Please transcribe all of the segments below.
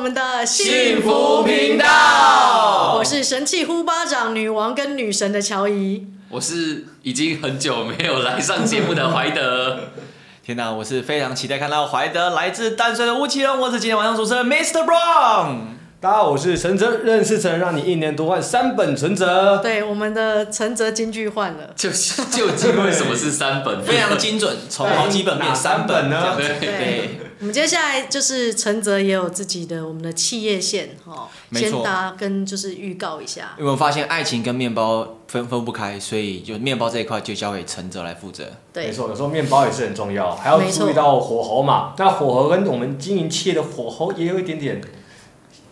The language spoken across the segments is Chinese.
们的幸福频道。我是神器呼巴掌女王跟女神的乔伊。我是已经很久没有来上节目的怀德。天哪，我是非常期待看到怀德来自淡水的吴奇隆。我是今天晚上主持人 Mr. Brown。大家好，我是陈泽，认识陈让你一年多换三本存折。对，我们的陈泽金句换了。就究竟为什么是三本？非常精准，从好几本变三本呢？对。对我们接下来就是陈泽也有自己的我们的企业线哈，先大家跟就是预告一下。有没有发现爱情跟面包分分不开，所以就面包这一块就交给陈泽来负责。对，没错，有时候面包也是很重要，还要注意到火候嘛。那火候跟我们经营企业的火候也有一点点。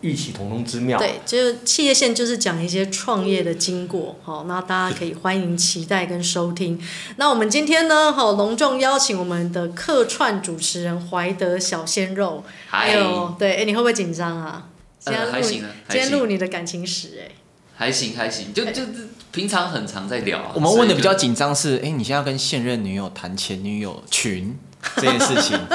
异曲同工之妙。对，就是企业线就是讲一些创业的经过，好，那大家可以欢迎期待跟收听。那我们今天呢，好隆重邀请我们的客串主持人怀德小鲜肉，还有对，哎，你会不会紧张啊？今天录，今天录你的感情史，哎，还行还行，就就平常很常在聊。我们问的比较紧张是，哎，你现在要跟现任女友谈前女友群这件事情。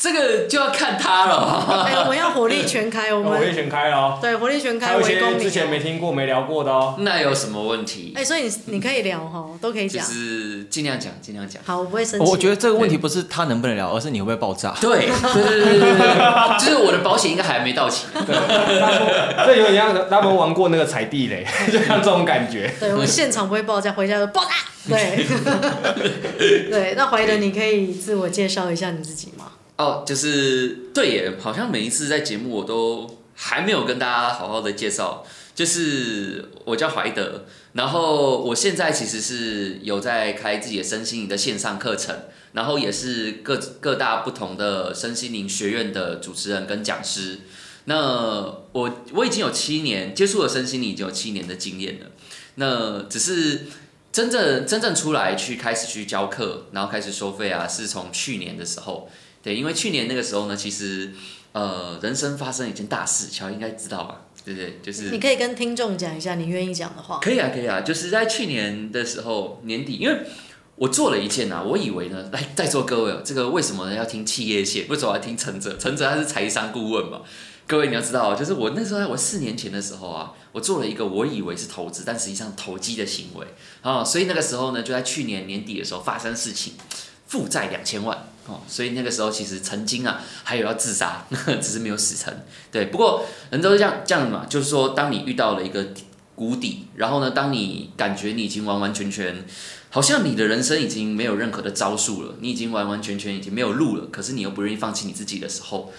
这个就要看他了。哎，我们要火力全开，我们火力全开哦。对，火力全开。还有一些之前没听过、没聊过的哦。那有什么问题？哎，所以你你可以聊哈，都可以讲。就是尽量讲，尽量讲。好，我不会生气。我觉得这个问题不是他能不能聊，而是你会不会爆炸。对对对对对对，就是我的保险应该还没到期。对，这有点像他们玩过那个踩地雷，就像这种感觉。对，我们现场不会爆炸，回家就爆炸。对。对，那怀德，你可以自我介绍一下你自己吗？哦，就是对耶，好像每一次在节目我都还没有跟大家好好的介绍，就是我叫怀德，然后我现在其实是有在开自己的身心灵的线上课程，然后也是各各大不同的身心灵学院的主持人跟讲师。那我我已经有七年接触了身心灵，已经有七年的经验了。那只是真正真正出来去开始去教课，然后开始收费啊，是从去年的时候。对，因为去年那个时候呢，其实，呃，人生发生一件大事，乔应该知道吧？对不对？就是你可以跟听众讲一下，你愿意讲的话。可以啊，可以啊，就是在去年的时候年底，因为我做了一件啊，我以为呢，来在座各位，这个为什么呢要听企业线？为什么要听陈哲？陈哲他是财商顾问嘛。各位你要知道，就是我那时候，我四年前的时候啊，我做了一个我以为是投资，但实际上投机的行为啊，所以那个时候呢，就在去年年底的时候发生事情，负债两千万。哦，所以那个时候其实曾经啊，还有要自杀，只是没有死成。对，不过人都是这样这样嘛，就是说，当你遇到了一个谷底，然后呢，当你感觉你已经完完全全，好像你的人生已经没有任何的招数了，你已经完完全全已经没有路了，可是你又不愿意放弃你自己的时候，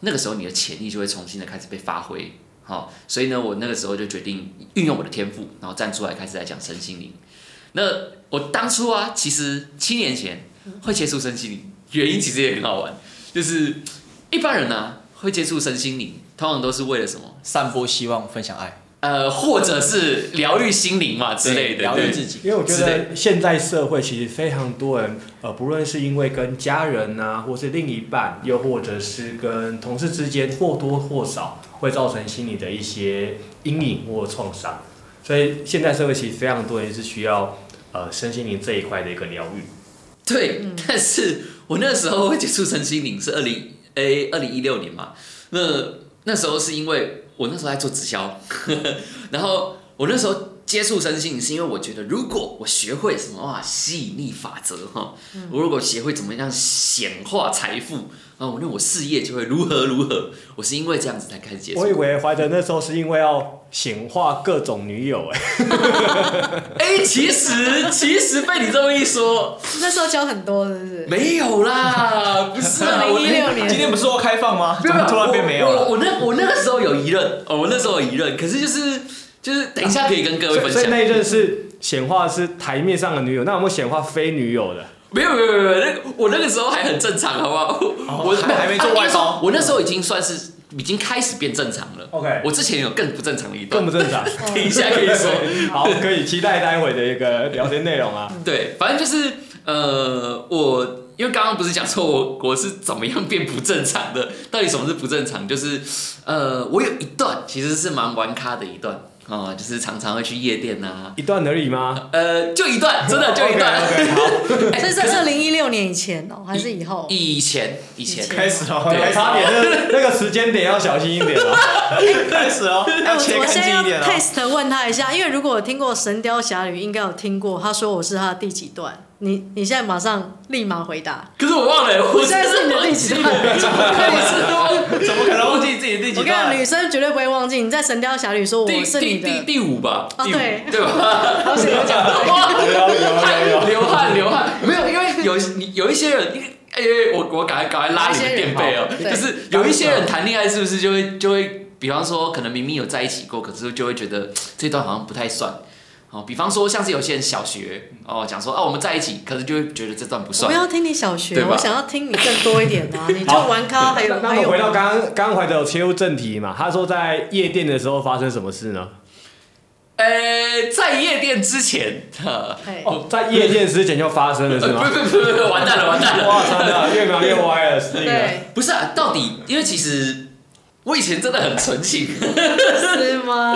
那个时候你的潜力就会重新的开始被发挥。好，所以呢，我那个时候就决定运用我的天赋，然后站出来开始来讲身心灵。那我当初啊，其实七年前会接触身心灵。原因其实也很好玩，就是一般人呢、啊、会接触身心灵，通常都是为了什么？散播希望，分享爱，呃，或者是疗愈心灵嘛之类的，疗愈自己。因为我觉得现在社会其实非常多人，呃，不论是因为跟家人啊，或是另一半，又或者是跟同事之间，或多或少会造成心理的一些阴影或创伤，所以现在社会其实非常多人是需要呃身心灵这一块的一个疗愈。对，嗯、但是。我那时候会接触身心灵是二零诶二零一六年嘛，那那时候是因为我那时候在做直销，然后我那时候接触身心是因为我觉得如果我学会什么哇吸引力法则哈，我如果学会怎么样显化财富。哦，那我事业就会如何如何。我是因为这样子才开始接触。我以为怀德那时候是因为要显化各种女友哎。哎、欸，其实其实被你这么一说，那时候交很多是不是？没有啦，不是啊。二零一六年，今天不是说开放吗？怎么突然变没有了？我我，我那我那个时候有一任哦，我那时候有一任，可是就是就是等一下可以跟各位分享。所以那一任是显化是台面上的女友，那有没有显化非女友的？没有没有没有，那个我那个时候还很正常，好不好？哦、我还还没做外包，我那时候已经算是已经开始变正常了。OK，我之前有更不正常的一段，更不正常，等一下可以说。好，可以期待待会的一个聊天内容啊。对，反正就是呃，我因为刚刚不是讲说我我是怎么样变不正常的？到底什么是不正常？就是呃，我有一段其实是蛮玩咖的一段。哦，就是常常会去夜店呐，一段而已吗？呃，就一段，真的就一段。okay, okay, 好，这是二零一六年年以前哦，还是以后？以前，以前开始哦，对差点那个那个时间点要小心一点哦。开始哦，哎，要切干我我先要净一点哦。test 问他一下，因为如果我听过《神雕侠侣》，应该有听过，他说我是他的第几段？你你现在马上立马回答。可是我忘了，我我现在是你的第几段？怎么可以是忘怎么可能忘记自己第几我跟你讲，女生绝对不会忘记。你在《神雕侠侣》说我是你的，第第第五吧？对对吧？好险 有讲对。哇，有有有有流汗流汗，没有，因为有你有一些人，哎、我我赶快赶快拉你的垫背哦，就是有一些人谈恋爱是不是就会就会，比方说可能明明有在一起过，可是就会觉得这段好像不太算。哦，比方说像是有些人小学哦讲说哦我们在一起，可是就会觉得这段不算我算不。要听你小学，我想要听你更多一点啊！你就玩咖，还有那还有我回到刚刚怀德有切入正题嘛？他说在夜店的时候发生什么事呢？呃，在夜店之前，哦，在夜店之前就发生了是不吗？不不不，完蛋了完蛋了。哇，真的越描越歪了，是那个。不是啊，到底因为其实我以前真的很纯情，是吗？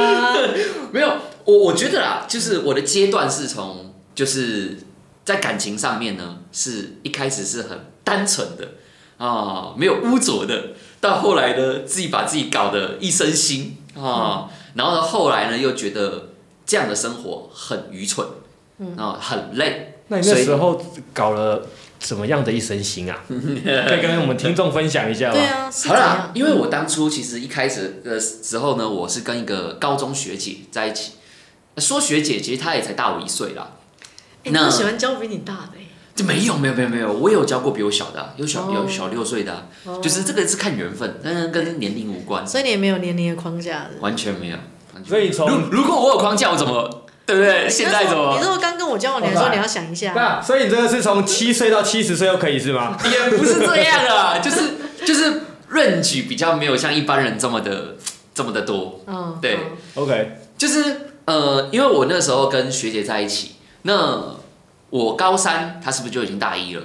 没有我我觉得啦，就是我的阶段是从就是在感情上面呢，是一开始是很单纯的啊、没有污浊的，到后来呢自己把自己搞得一身腥啊，然后呢后来呢又觉得这样的生活很愚蠢，啊、很累，那你那时候搞了什么样的一身腥啊？可以跟我们听众分享一下吗？对啊，好？啦因为我当初其实一开始的时候呢，我是跟一个高中学姐在一起。说学姐，其实她也才大我一岁啦。我喜欢教比你大的欸就没有没有没有没有，我也有教过比我小的啊、有小哦有小六岁的就是这个是看缘分，但跟年龄无关，所以你也没有年龄的框架的。完全没有。所以从如如果我有框架，我怎么对不对？现在怎么你如果刚跟我交往，你还说你要想一下。那所以你这个是从七岁到七十岁都可以是吗？也不是这样啊？就是就是 range 比较没有像一般人这么的这么的多。嗯，对嗯 OK，就是呃，因为我那时候跟学姐在一起，那我高三，她是不是就已经大一了？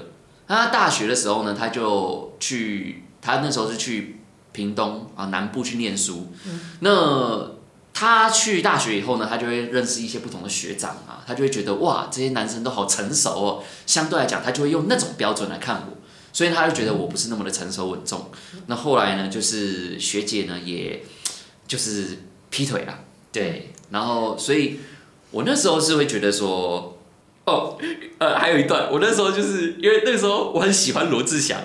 那她大学的时候呢，她就去，她那时候是去屏东啊南部去念书。那她去大学以后呢，她就会认识一些不同的学长啊，她就会觉得哇，这些男生都好成熟哦。相对来讲，她就会用那种标准来看我，所以她就觉得我不是那么的成熟稳重。那后来呢，就是学姐呢，也就是劈腿了。对，然后所以，我那时候是会觉得说，哦，呃，还有一段，我那时候就是因为那个时候我很喜欢罗志祥，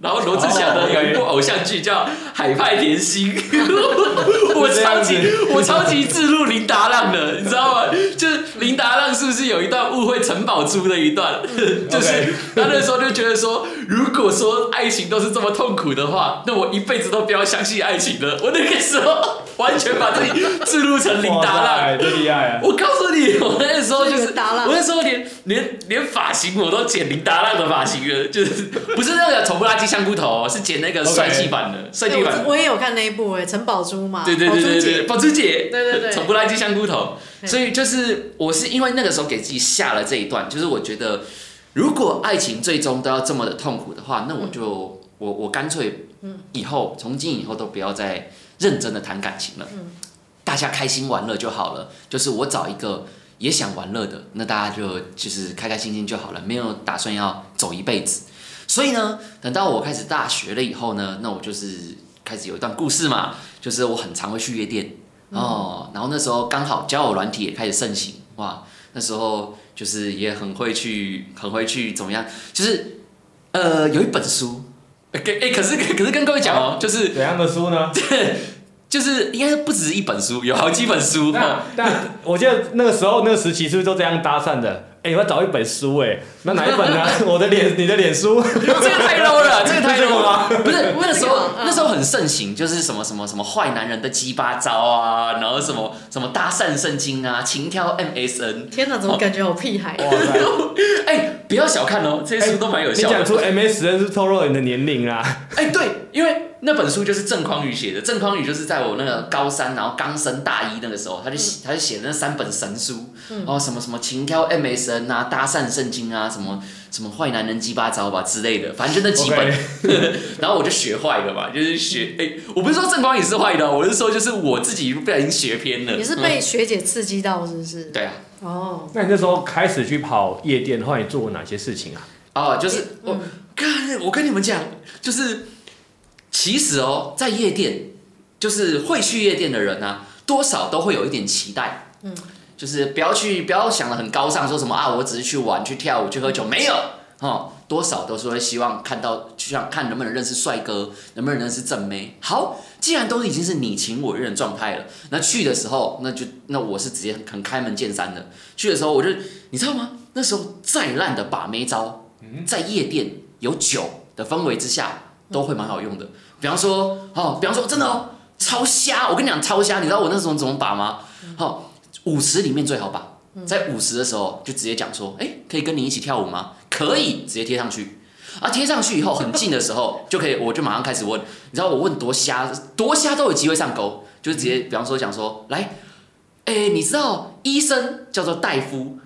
然后罗志祥呢哦有一部偶像剧叫《海派甜心》，我超级我超级自入林达浪的，你知道吗？就是林达浪是不是有一段误会陈宝珠的一段，就是他那时候就觉得说，如果说爱情都是这么痛苦的话，那我一辈子都不要相信爱情了。我那个时候完全把自己自录成林达浪。真厉害啊！我告诉你，我那时候就是，我那时候连连连发型我都剪林达浪的发型了，就是不是那个丑不拉几香菇头哦，是剪那个帅气版的，帅气对版的。我我也有看那一部诶，陈宝珠嘛，对对对对对，宝宝珠姐，对对对丑不拉几香菇头。对所以就是我是因为那个时候给自己下了这一段，就是我觉得如果爱情最终都要这么的痛苦的话，那我就我我干脆以后从今以后都不要再认真的谈感情了，大家开心玩乐就好了。就是我找一个也想玩乐的，那大家就就是开开心心就好了，没有打算要走一辈子。所以呢，等到我开始大学了以后呢，那我就是开始有一段故事嘛，就是我很常会去夜店哦，然后那时候刚好交友软体也开始盛行，哇，那时候就是也很会去，很会去怎么样，就是呃有一本书，哎、欸可是可是跟各位讲哦，就是怎样的书呢？就是应该不止一本书，有好几本书那我记得那个时候那个时期是不是都这样搭讪的？哎、我要找一本书哎，那哪一本呢？我的脸，你的脸书。这个太 low 了，这个太 low 吗了。不是那时候那时候很盛行，就是什么什么什么坏男人的鸡巴招啊，然后什么什么搭讪圣经啊，情挑 MSN。天哪，怎么感觉好屁孩？哇塞！哎，不要小看哦，这些书都蛮有效的。你讲出 MSN 是透露你的年龄啊。哎，对，因为那本书就是郑匡宇写的。郑匡宇就是在我那个高三，然后刚升大一那个时候，他就写，他就写的那三本神书，哦，什么什么情挑 MSN 啊，搭讪圣经啊，什么什么坏男人鸡巴招吧之类的，反正就那几本。然后我就学坏了嘛，就是学，哎，我不是说正光也是坏的，我是说就是我自己不小心学偏了。你是被学姐刺激到是不是？对啊，哦，那你那时候开始去跑夜店，后来你做过哪些事情啊？哦，就是我，看我跟你们讲，就是其实哦，在夜店，就是会去夜店的人啊，多少都会有一点期待，嗯，就是不要去，不要想的很高尚，说什么啊，我只是去玩、去跳舞、去喝酒，没有，哦，多少都是会希望看到，就像看能不能认识帅哥，能不能认识正妹。好，既然都已经是你情我愿的状态了，那去的时候，那就那我是直接很开门见山的。去的时候，我就你知道吗？那时候再烂的把妹招。在夜店有酒的氛围之下，都会蛮好用的。比方说，哦，比方说，真的哦，超瞎！我跟你讲，超瞎！你知道我那时候怎么把吗？好，五十里面最好吧，在五十的时候就直接讲说，哎，可以跟你一起跳舞吗？可以，直接贴上去。啊，贴上去以后很近的时候 就可以，我就马上开始问。你知道我问多瞎，多瞎都有机会上钩，就直接，比方说讲说，来，哎，你知道医生叫做大夫，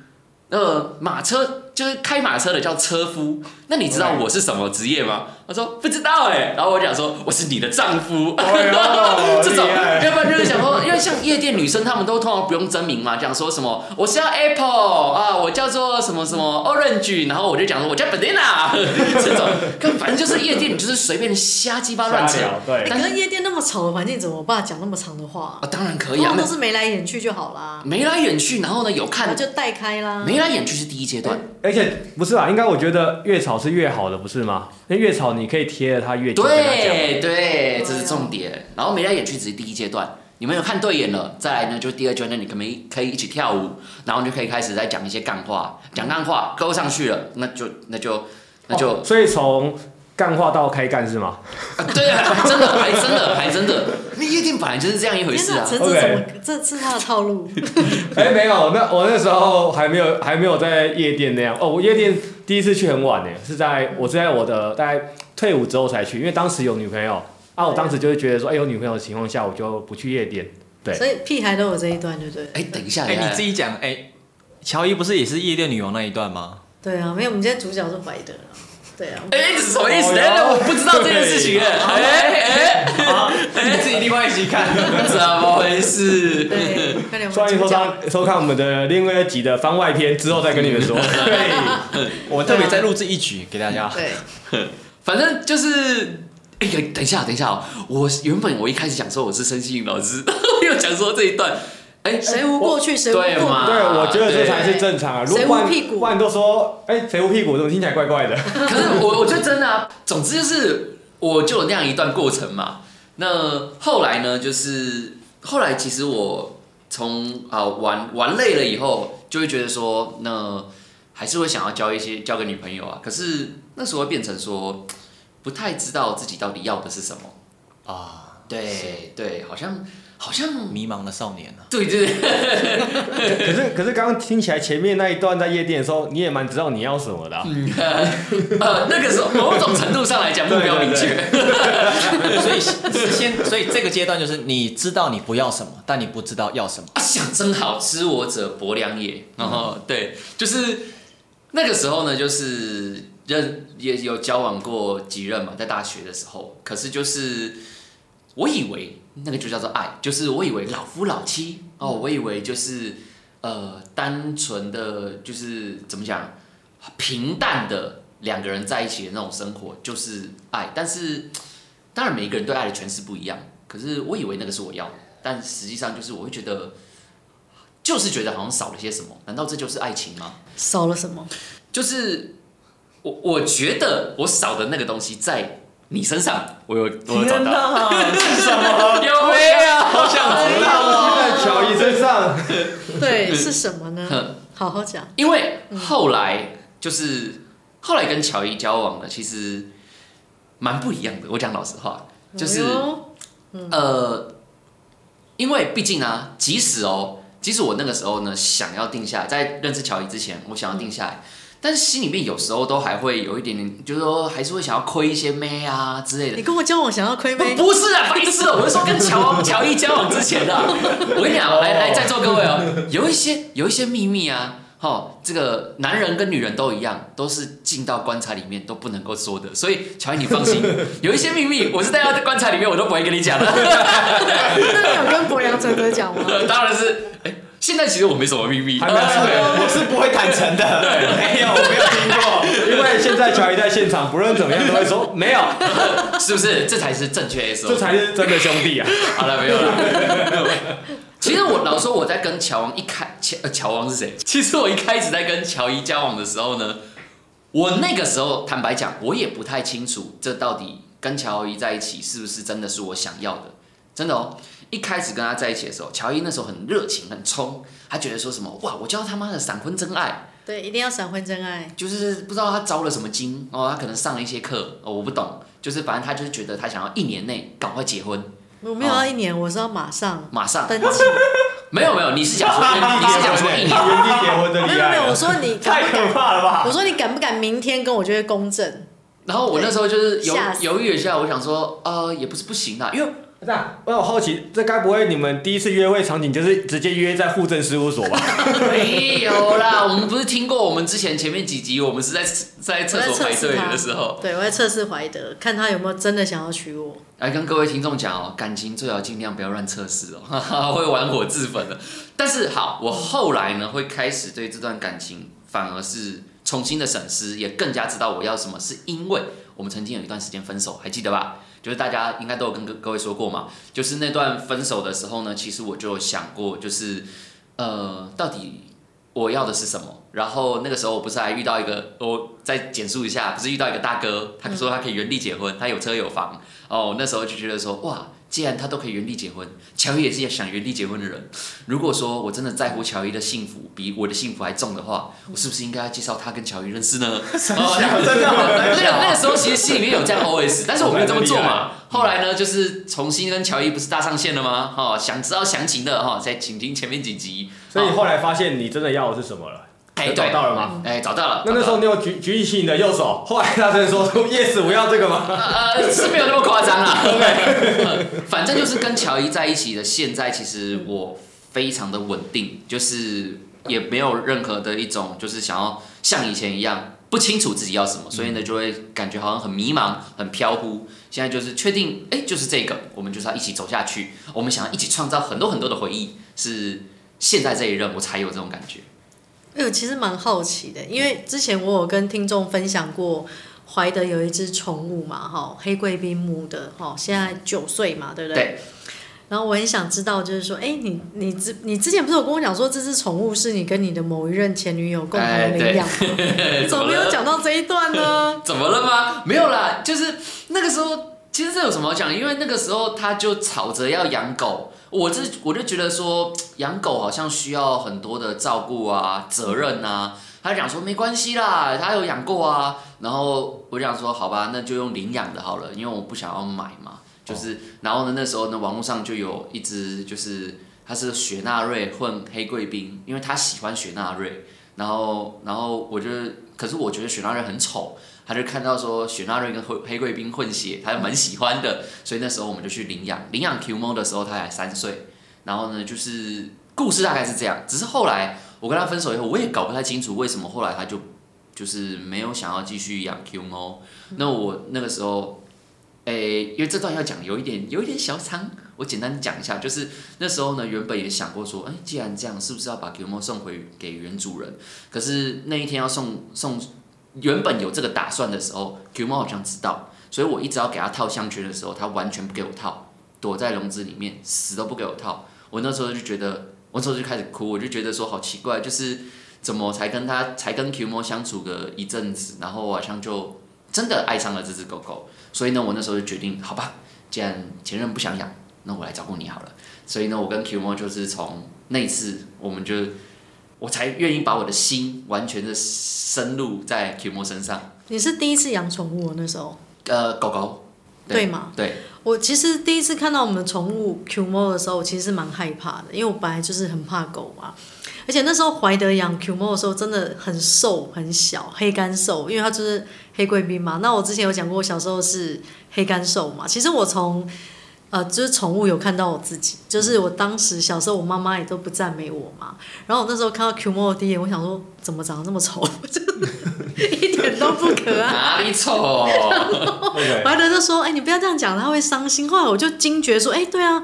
呃，马车。就是开马车的叫车夫，那你知道我是什么职业吗？他说不知道哎，然后我讲说我是你的丈夫，这种，要不然就是想说，因为像夜店女生，她们都通常不用真名嘛，讲说什么我是要 Apple 啊，我叫做什么什么 Orange，然后我就讲说我叫 Banana，这种，跟反正就是夜店，你就是随便瞎鸡巴乱扯，对。但是夜店那么吵的环境，怎么办？讲那么长的话？啊，当然可以啊，都是眉来眼去就好啦。眉来眼去，然后呢有看就带开啦。眉来眼去是第一阶段。而且不是吧？应该我觉得越吵是越好的，不是吗？那越吵你可以贴着他越近。对对，这是重点。然后眉来眼去只是第一阶段，你们有看对眼了，再来呢就第二阶段，你可没可以一起跳舞，然后就可以开始再讲一些干话，讲干话勾上去了，那就那就那就。所以从。干话到开干是吗？啊，对啊，还真的，还真的，还真的。那夜店本来就是这样一回事啊。陈子怎么？这是他的套路。哎、欸，没有，那我那时候还没有，还没有在夜店那样。哦，我夜店第一次去很晚呢，是在我是在我的大概退伍之后才去，因为当时有女朋友啊。我当时就会觉得说，哎、欸，有女朋友的情况下，我就不去夜店。对。所以屁孩都有这一段，对不对？哎、欸，等一下，哎、欸，你自己讲，哎、欸，乔伊不是也是夜店女王那一段吗？对啊，没有，我们今天主角是怀德。对啊，哎，这是什么意思？哎，我不知道这件事情哎，哎哎，你自己另外一起看，怎么回事？对，欢迎收看收看我们的另外一集的番外篇，之后再跟你们说。对，我特别再录制一局给大家。对，反正就是，哎，等一下，等一下哦，我原本我一开始讲说我是申希老师，又讲说这一段。哎，谁无过去谁无过嘛？对，我觉得这才是正常啊。谁无屁股？万都说，哎，谁无屁股？怎么听起来怪怪的？可是我，我觉得真的啊。总之就是，我就有那样一段过程嘛。那后来呢？就是后来，其实我从啊玩玩累了以后，就会觉得说，那还是会想要交一些交个女朋友啊。可是那时候会变成说，不太知道自己到底要的是什么啊。对对，好像。好像迷茫的少年呢、啊。对对对。可是可是刚刚听起来前面那一段在夜店的时候，你也蛮知道你要什么的、啊。嗯。呃，那个时候某种程度上来讲目标明确。所以先，所以这个阶段就是你知道你不要什么，但你不知道要什么。啊，想真好，知我者伯良也。然后、嗯、对，就是那个时候呢，就是认也有交往过几任嘛，在大学的时候。可是就是我以为。那个就叫做爱，就是我以为老夫老妻哦，我以为就是呃单纯的，就是怎么讲，平淡的两个人在一起的那种生活就是爱。但是当然每一个人对爱的诠释不一样，可是我以为那个是我要，但实际上就是我会觉得，就是觉得好像少了些什么。难道这就是爱情吗？少了什么？就是我我觉得我少的那个东西在。你身上，我有，我有找到。是什么？有没有？好想知道。在乔伊身上。对，是什么呢？好好讲。因为后来就是后来跟乔伊交往的，其实蛮不一样的。我讲老实话，就是呃，因为毕竟啊，即使哦，即使我那个时候呢，想要定下来，在认识乔伊之前，我想要定下来。但是心里面有时候都还会有一点点，就是说还是会想要亏一些妹啊之类的。你跟我交往想要亏妹？不是啊，白痴！我是说跟乔乔伊交往之前的。我跟你讲，来来在座各位哦，有一些有一些秘密啊，哈，这个男人跟女人都一样，都是进到棺材里面都不能够说的。所以乔伊你放心，有一些秘密我是带到棺材里面我都不会跟你讲的。那你有跟博洋哲哥讲吗？当然是。现在其实我没什么秘密，还没有，我是不会坦诚的。对，没有，我没有听过。因为现在乔伊在现场，不论怎么样都会说没有，是不是？这才是正确 SOP，这才是真的兄弟啊！好了，没有了。其实我老说我在跟乔王一开，乔乔王是谁？其实我一开始在跟乔伊交往的时候呢，我那个时候坦白讲，我也不太清楚这到底跟乔伊在一起是不是真的是我想要的，真的哦。一开始跟他在一起的时候，乔伊那时候很热情，很冲，他觉得说什么哇，我交他妈的闪婚真爱。对，一定要闪婚真爱。就是不知道他招了什么经哦，他可能上了一些课哦，我不懂。就是反正他就是觉得他想要一年内赶快结婚。我没有要一年，哦、我是要马上马上登记。没有没有，你是想说你是想说一年 原地结婚的？没有没有，我说你太可怕了吧？我说你敢不敢明天跟我就会公证？然后我那时候就是犹犹豫一下，我想说呃也不是不行啊，因为。我好好奇，这该不会你们第一次约会场景就是直接约在户政事务所吧？没有啦，我们不是听过我们之前前面几集，我们是在在厕所排队的时候，对，我在测试怀德，看他有没有真的想要娶我。来跟各位听众讲哦，感情最好尽量不要乱测试哦，会玩火自焚的。但是好，我后来呢会开始对这段感情反而是重新的审视，也更加知道我要什么，是因为我们曾经有一段时间分手，还记得吧？就是大家应该都有跟各各位说过嘛，就是那段分手的时候呢，其实我就想过，就是呃，到底我要的是什么？然后那个时候我不是还遇到一个，我再简述一下，不是遇到一个大哥，他说他可以原地结婚，他有车有房，哦，那时候就觉得说哇。既然他都可以原地结婚，乔伊也是想原地结婚的人。如果说我真的在乎乔伊的幸福比我的幸福还重的话，我是不是应该要介绍他跟乔伊认识呢？真的，那那个时候其实心里面有这样 OS，但是我没有这么做嘛。后来呢，就是重新跟乔伊不是搭上线了吗？哈，想知道详情的哈，再请听前面几集。所以后来发现你真的要的是什么了？哎，找到了吗？哎，找到了。那那时候你有举举起你的右手，后来他真的说 yes，我要这个吗？呃，是没有那么夸张啦。OK，反正就是跟乔伊在一起的，现在其实我非常的稳定，就是也没有任何的一种就是想要像以前一样不清楚自己要什么，所以呢就会感觉好像很迷茫、很飘忽。现在就是确定，哎，就是这个，我们就是要一起走下去，我们想要一起创造很多很多的回忆，是现在这一任我才有这种感觉。哎，我其实蛮好奇的，因为之前我有跟听众分享过，怀德有一只宠物嘛，哈，黑贵宾母的，哈，现在九岁嘛，对不对？对。然后我很想知道，就是说，哎，你你之你之前不是有跟我讲说，这只宠物是你跟你的某一任前女友共同领养吗？你怎么没有讲到这一段呢？怎么了吗？没有啦，就是那个时候。其实这有什么好讲？因为那个时候他就吵着要养狗，我这我就觉得说养狗好像需要很多的照顾啊、责任啊。他讲说没关系啦，他有养过啊。然后我就想说好吧，那就用领养的好了，因为我不想要买嘛。就是然后呢，那时候呢，网络上就有一只，就是它是雪纳瑞混黑贵宾，因为他喜欢雪纳瑞。然后然后我就，可是我觉得雪纳瑞很丑。他就看到说雪纳瑞跟黑黑贵宾混血，他就蛮喜欢的，所以那时候我们就去领养。领养 Q 猫的时候他才三岁，然后呢就是故事大概是这样。只是后来我跟他分手以后，我也搞不太清楚为什么后来他就就是没有想要继续养 Q 猫。那我那个时候，诶，因为这段要讲有一点有一点小长，我简单讲一下，就是那时候呢原本也想过说，诶，既然这样，是不是要把 Q 猫送回给原主人？可是那一天要送送。原本有这个打算的时候，Q 猫好像知道，所以我一直要给他套项圈的时候，他完全不给我套，躲在笼子里面，死都不给我套。我那时候就觉得，我那时候就开始哭，我就觉得说好奇怪，就是怎么才跟他才跟 Q 猫相处个一阵子，然后我好像就真的爱上了这只狗狗。所以呢，我那时候就决定，好吧，既然前任不想养，那我来照顾你好了。所以呢，我跟 Q 猫就是从那次，我们就。我才愿意把我的心完全的深入在 Q 猫身上。你是第一次养宠物那时候？呃，狗狗。对，对吗？对。我其实第一次看到我们的宠物 Q 猫的时候，我其实是蛮害怕的，因为我本来就是很怕狗嘛。而且那时候怀德养 Q 猫的时候，真的很瘦很小，黑干瘦，因为它就是黑贵宾嘛。那我之前有讲过，我小时候是黑干瘦嘛。其实我从呃，就是宠物有看到我自己，就是我当时小时候，我妈妈也都不赞美我嘛。然后我那时候看到 Q 猫的第一眼，我想说，怎么长得那么丑？一点都不可爱。哪里丑？然后怀德就说：“哎、欸，你不要这样讲，他会伤心。”后来我就惊觉说：“哎、欸，对啊，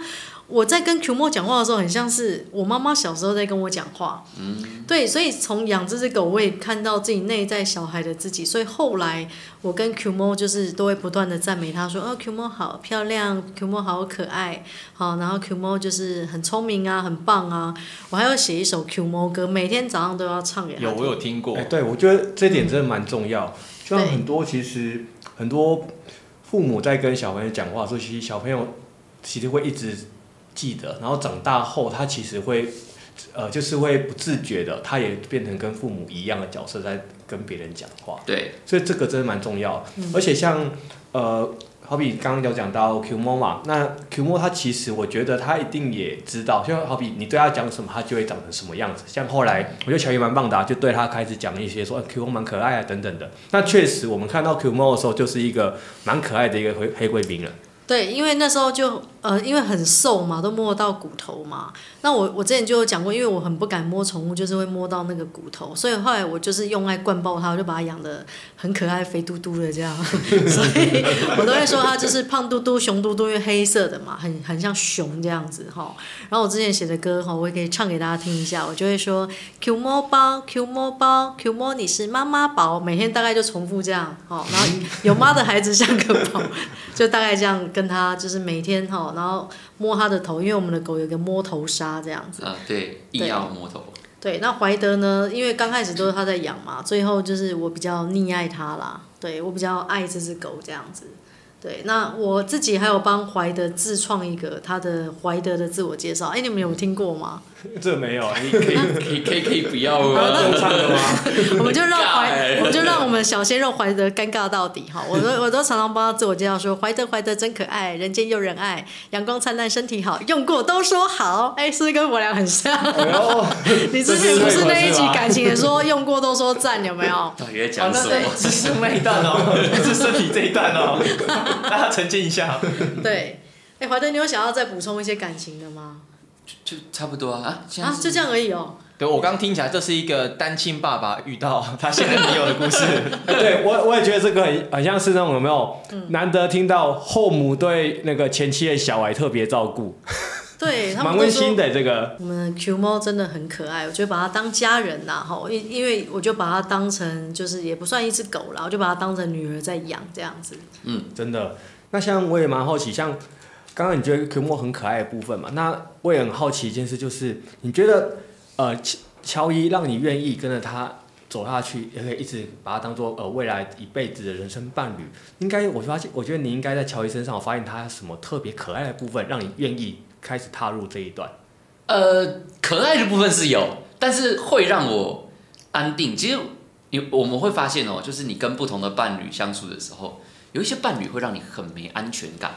我在跟 Q 猫讲话的时候，很像是我妈妈小时候在跟我讲话。嗯，对，所以从养这只狗，我也看到自己内在小孩的自己。所以后来我跟 Q 猫就是都会不断的赞美他说：“哦，Q 猫好漂亮，Q 猫好可爱。”好，然后 Q 猫就是很聪明啊，很棒啊。我还要写一首 Q 猫歌，每天早上都要唱给他。有，我有听过。哎，对，我觉得这点真的蛮重要。嗯、就像很多其实很多父母在跟小朋友讲话的时候，其实小朋友其实会一直。记得，然后长大后，他其实会，呃，就是会不自觉的，他也变成跟父母一样的角色，在跟别人讲话。对，所以这个真的蛮重要。嗯、而且像，呃，好比刚刚有讲到 Q 猫嘛，那 Q 猫他其实我觉得他一定也知道，就好比你对他讲什么，他就会长成什么样子。像后来，我觉得乔伊蛮棒的、啊，就对他开始讲一些说、呃、Q 猫蛮可爱啊等等的。那确实，我们看到 Q 猫的时候，就是一个蛮可爱的一个黑黑贵宾了。对，因为那时候就呃，因为很瘦嘛，都摸到骨头嘛。那我我之前就有讲过，因为我很不敢摸宠物，就是会摸到那个骨头，所以后来我就是用爱灌爆它，我就把它养的很可爱，肥嘟嘟的这样。所以我都会说它就是胖嘟嘟、熊嘟嘟，因为黑色的嘛，很很像熊这样子哈。然后我之前写的歌哈，我也可以唱给大家听一下。我就会说 Q 摸包，Q 摸包，Q 摸你是妈妈宝，每天大概就重复这样哈。然后有妈的孩子像个宝，就大概这样跟他就是每天哈，然后摸他的头，因为我们的狗有个摸头杀。这样子啊，对，硬要摸头。对，那怀德呢？因为刚开始都是他在养嘛，最后就是我比较溺爱他啦。对，我比较爱这只狗这样子。对，那我自己还有帮怀德自创一个他的怀德的自我介绍。哎，你们有听过吗？这没有，可以可以可以可以可以不要 吗？我们就让怀，我们就让我们小鲜肉怀德尴尬到底哈！我都我都常常帮他自我介绍说，怀德怀德真可爱，人间又人爱，阳光灿烂，身体好，用过都说好。哎，是不是跟我俩很像？你之前不是那一集感情也说用过都说赞，有没有？到底在讲什么？是是那一段哦，是身体这一段哦，大家澄清一下。对，哎，怀德，你有想要再补充一些感情的吗？就差不多啊啊，啊，就这样而已哦。对，我刚听起来这是一个单亲爸爸遇到他现在女友的故事。对我我也觉得这个很很像是那种有没有、嗯、难得听到后母对那个前妻的小孩特别照顾。对，蛮温馨的这个。我们的 Q 猫真的很可爱，我就把它当家人呐，哈，因因为我就把它当成就是也不算一只狗啦，我就把它当成女儿在养这样子。嗯，真的。那像我也蛮好奇，像。刚刚你觉得 Q 莫很可爱的部分嘛？那我也很好奇一件事，就是你觉得，呃，乔乔伊让你愿意跟着他走下去，也可以一直把他当做呃未来一辈子的人生伴侣。应该我发现，我觉得你应该在乔伊身上，我发现他什么特别可爱的部分，让你愿意开始踏入这一段。呃，可爱的部分是有，但是会让我安定。其实有我们会发现哦，就是你跟不同的伴侣相处的时候，有一些伴侣会让你很没安全感。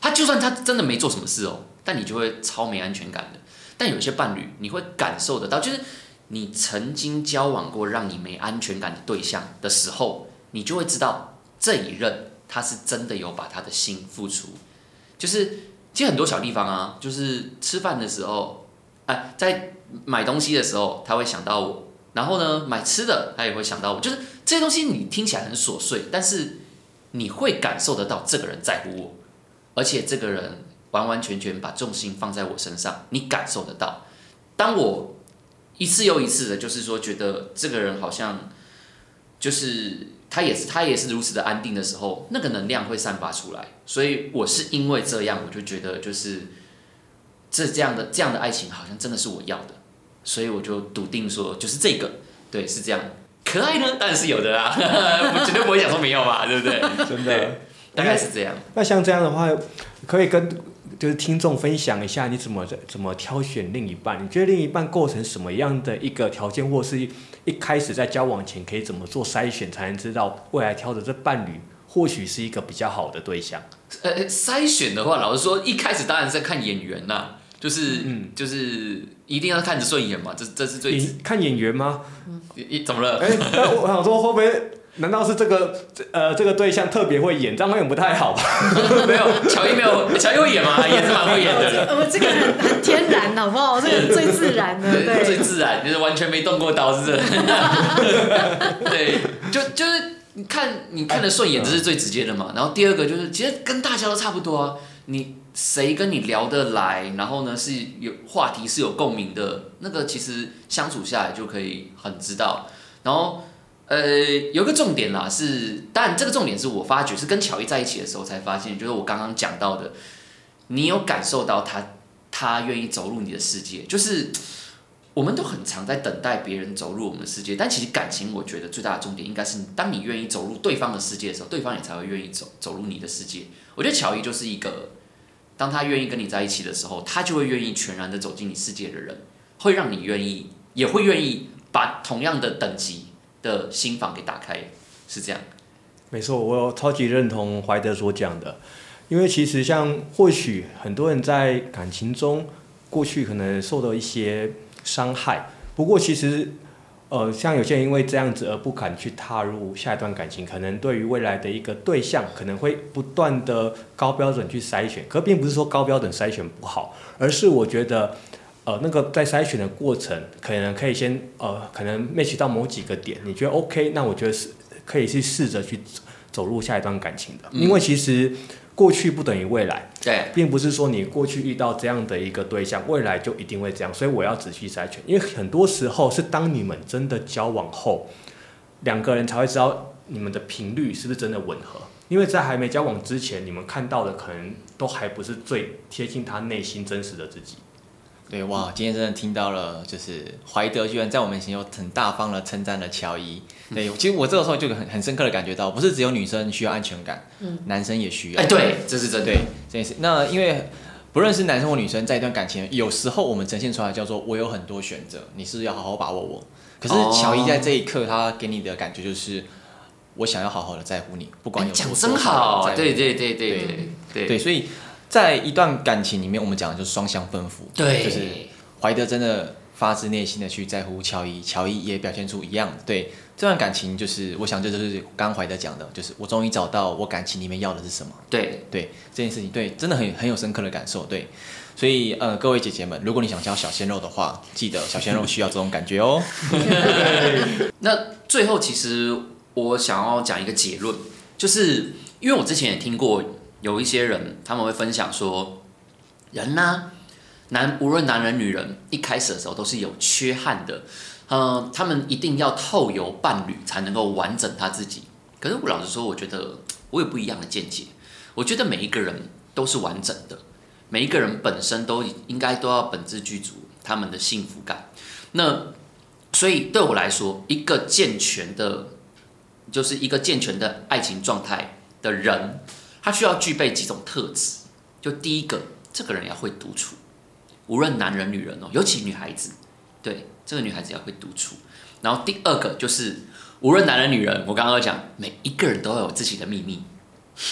他就算他真的没做什么事哦，但你就会超没安全感的。但有些伴侣，你会感受得到，就是你曾经交往过让你没安全感的对象的时候，你就会知道这一任他是真的有把他的心付出。就是其实很多小地方啊，就是吃饭的时候，哎，在买东西的时候，他会想到我。然后呢，买吃的他也会想到我。就是这些东西你听起来很琐碎，但是你会感受得到这个人在乎我。而且这个人完完全全把重心放在我身上，你感受得到。当我一次又一次的，就是说觉得这个人好像，就是他也是他也是如此的安定的时候，那个能量会散发出来。所以我是因为这样，我就觉得就是这这样的这样的爱情好像真的是我要的，所以我就笃定说就是这个，对，是这样。可爱呢，当然是有的啦，我绝对不会讲说没有嘛，对不对？真的。大概是这样。那像这样的话，可以跟就是听众分享一下你怎么怎么挑选另一半？你觉得另一半构成什么样的一个条件，或是一一开始在交往前可以怎么做筛选，才能知道未来挑的这伴侣或许是一个比较好的对象？呃，筛选的话，老实说，一开始当然是在看眼缘呐，就是嗯，就是一定要看着顺眼嘛，这这是最看眼缘吗？嗯，怎么了？哎、我想说会不会？难道是这个呃这个对象特别会演，这样会演不太好吧？没有，乔伊没有，乔伊会演吗？也是蛮会演的。我这个很很天然，好不好？这个最自然的，对，最自然，就是完全没动过刀，是不是？对，就就是你看你看的顺眼，这是最直接的嘛。然后第二个就是，其实跟大家都差不多啊。你谁跟你聊得来，然后呢是有话题是有共鸣的，那个其实相处下来就可以很知道。然后呃，有个重点啦，是当然这个重点是我发觉是跟乔伊在一起的时候才发现，就是我刚刚讲到的，你有感受到他他愿意走入你的世界，就是。我们都很常在等待别人走入我们的世界，但其实感情，我觉得最大的重点应该是，当你愿意走入对方的世界的时候，对方也才会愿意走走入你的世界。我觉得乔伊就是一个，当他愿意跟你在一起的时候，他就会愿意全然的走进你世界的人，会让你愿意，也会愿意把同样的等级的心房给打开，是这样。没错，我超级认同怀德所讲的，因为其实像或许很多人在感情中，过去可能受到一些。伤害。不过其实，呃，像有些人因为这样子而不敢去踏入下一段感情，可能对于未来的一个对象，可能会不断的高标准去筛选。可并不是说高标准筛选不好，而是我觉得，呃，那个在筛选的过程，可能可以先呃，可能 match 到某几个点，你觉得 OK，那我觉得是可以去试着去走入下一段感情的，嗯、因为其实。过去不等于未来，对，并不是说你过去遇到这样的一个对象，未来就一定会这样。所以我要仔细筛选，因为很多时候是当你们真的交往后，两个人才会知道你们的频率是不是真的吻合。因为在还没交往之前，你们看到的可能都还不是最贴近他内心真实的自己。对哇，今天真的听到了，就是怀德居然在我们面前又很大方的称赞了乔伊。对，其实我这个时候就很很深刻的感觉到，不是只有女生需要安全感，嗯，男生也需要。哎，对，这是真的。对，这件事。那因为不论是男生或女生，在一段感情，有时候我们呈现出来叫做我有很多选择，你是不是要好好把握我。可是乔伊在这一刻，他给你的感觉就是，我想要好好的在乎你，不管有多讲真好。对对对对对对对，所以。在一段感情里面，我们讲的就是双向奔赴，对，就是怀德真的发自内心的去在乎乔伊，乔伊也表现出一样，对。这段感情，就是我想这就是刚怀德讲的，就是我终于找到我感情里面要的是什么，对。对这件事情，对真的很很有深刻的感受，对，所以呃各位姐姐们，如果你想交小鲜肉的话，记得小鲜肉需要这种感觉哦。那最后其实我想要讲一个结论，就是因为我之前也听过。有一些人他们会分享说，人呢、男无论男人女人，一开始的时候都是有缺憾的，呃，他们一定要透由伴侣才能够完整他自己。可是我老实说，我觉得我有不一样的见解。我觉得每一个人都是完整的，每一个人本身都应该都要本自具足他们的幸福感。那所以对我来说，一个健全的，就是一个健全的爱情状态的人。他需要具备几种特质，就第一个，这个人要会独处，无论男人女人哦，尤其女孩子，对，这个女孩子要会独处。然后第二个就是，无论男人女人，我刚刚讲，每一个人都要有自己的秘密，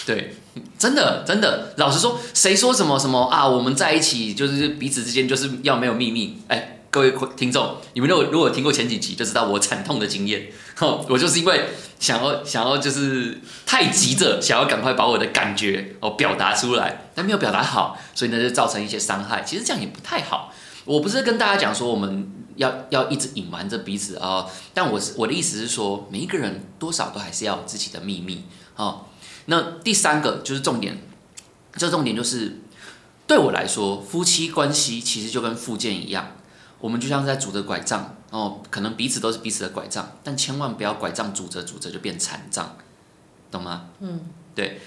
对，真的真的，老实说，谁说什么什么啊？我们在一起就是彼此之间就是要没有秘密，哎。各位听众，你们如果如果听过前几集，就知道我惨痛的经验。我就是因为想要想要就是太急着想要赶快把我的感觉哦表达出来，但没有表达好，所以呢就造成一些伤害。其实这样也不太好。我不是跟大家讲说我们要要一直隐瞒着彼此啊、但我是我的意思是说，每一个人多少都还是要有自己的秘密哦。那第三个就是重点，这重点就是对我来说，夫妻关系其实就跟复健一样。我们就像是在拄着拐杖哦，可能彼此都是彼此的拐杖，但千万不要拐杖拄着拄着就变残障，懂吗？嗯，对。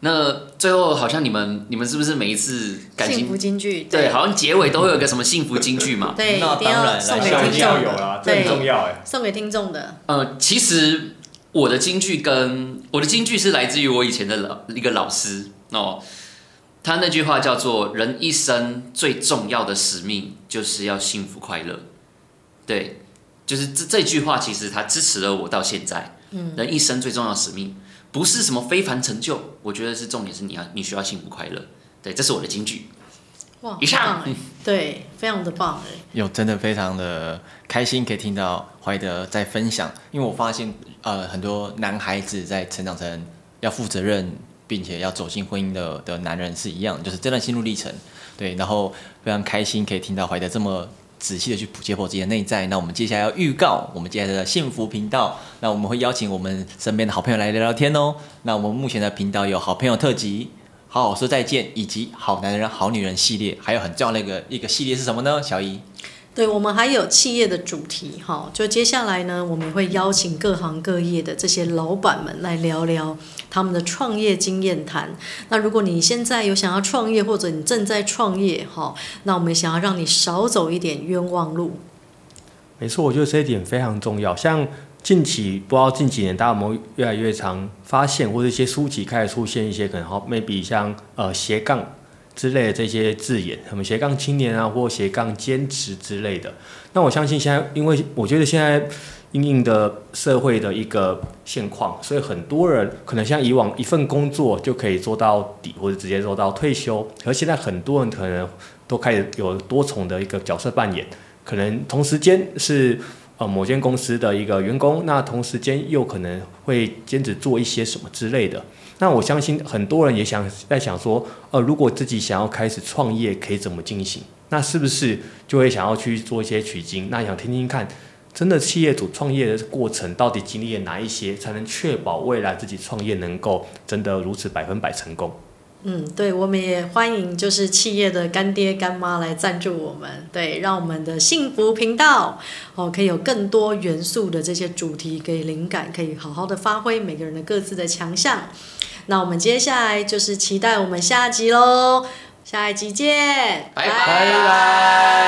那最后好像你们你们是不是每一次感情幸福金句？对，对，好像结尾都会有一个什么幸福金句嘛？对，那当然送给听众有啦，这很重要哎，送给听众的。呃，其实我的金句跟我的金句是来自于我以前的老一个老师哦。他那句话叫做“人一生最重要的使命就是要幸福快乐”，对，就是这这句话，其实他支持了我到现在。嗯，人一生最重要的使命不是什么非凡成就，我觉得是重点是你要你需要幸福快乐。对，这是我的金句。哇，以上，对，非常的棒哎。有真的非常的开心，可以听到怀德在分享，因为我发现呃很多男孩子在成长成要负责任。并且要走进婚姻的的男人是一样，就是这段心路历程，对，然后非常开心可以听到怀德这么仔细的去解剖自己的内在。那我们接下来要预告我们接下来的幸福频道，那我们会邀请我们身边的好朋友来聊聊天哦。那我们目前的频道有好朋友特辑、好好说再见，以及好男人好女人系列，还有很重要的一个一个系列是什么呢？小姨。对，我们还有企业的主题哈，就接下来呢，我们会邀请各行各业的这些老板们来聊聊他们的创业经验谈。那如果你现在有想要创业，或者你正在创业哈，那我们想要让你少走一点冤枉路。没错，我觉得这一点非常重要。像近期不知道近几年大家有没有越来越常发现，或者一些书籍开始出现一些可能好，maybe 像呃斜杠。之类的这些字眼，什么斜杠青年啊，或斜杠坚持之类的。那我相信现在，因为我觉得现在应应的社会的一个现况，所以很多人可能像以往一份工作就可以做到底，或者直接做到退休。而现在很多人可能都开始有多重的一个角色扮演，可能同时间是呃某间公司的一个员工，那同时间又可能会兼职做一些什么之类的。那我相信很多人也想在想说，呃，如果自己想要开始创业，可以怎么进行？那是不是就会想要去做一些取经？那想听听看，真的企业主创业的过程到底经历了哪一些，才能确保未来自己创业能够真的如此百分百成功？嗯，对，我们也欢迎就是企业的干爹干妈来赞助我们，对，让我们的幸福频道哦可以有更多元素的这些主题可以灵感，可以好好的发挥每个人的各自的强项。那我们接下来就是期待我们下集喽，下一集见，拜拜。